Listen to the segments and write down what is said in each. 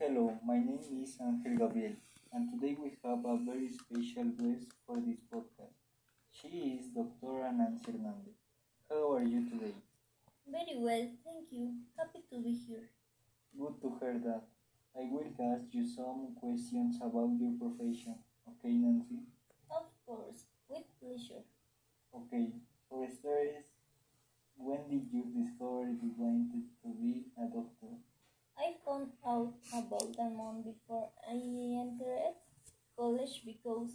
Hello, my name is Angel Gabriel, and today we have a very special guest for this podcast. She is Dr. Nancy Hernandez. How are you today? Very well, thank you. Happy to be here. Good to hear that. I will ask you some questions about your profession. Okay, Nancy? Of course, with pleasure. Okay, for starters, when did you discover you wanted to be a doctor? I found out about a month before I entered college because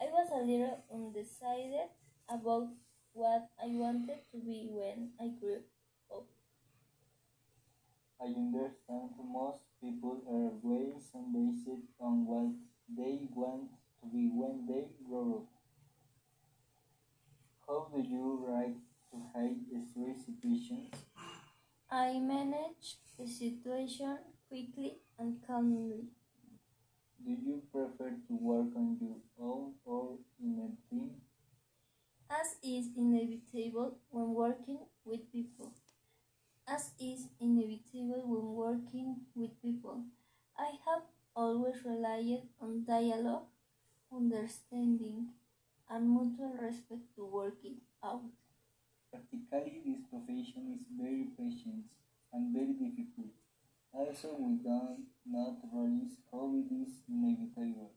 I was a little undecided about what I wanted to be when I grew up. I understand most people are and based on what they want to be when they grow up. How do you like to handle stress situations? I manage the situation quickly and calmly. Do you prefer to work on your own or in a team? as is inevitable when working with people. As is inevitable when working with people. I have always relied on dialogue, understanding, and mutual respect to work it out. Practically, this profession is very patient and very difficult. Also, we do not it is inevitable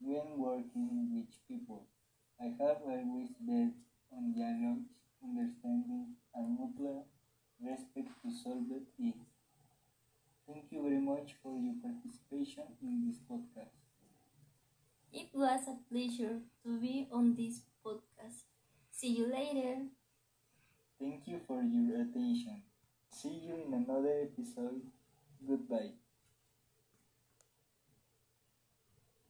when working with people. I have always bet on dialogue, understanding, and mutual respect to solve it. Thank you very much for your participation in this podcast. It was a pleasure to be on this podcast. See you later. Thank you for your attention. See you in another episode. Goodbye.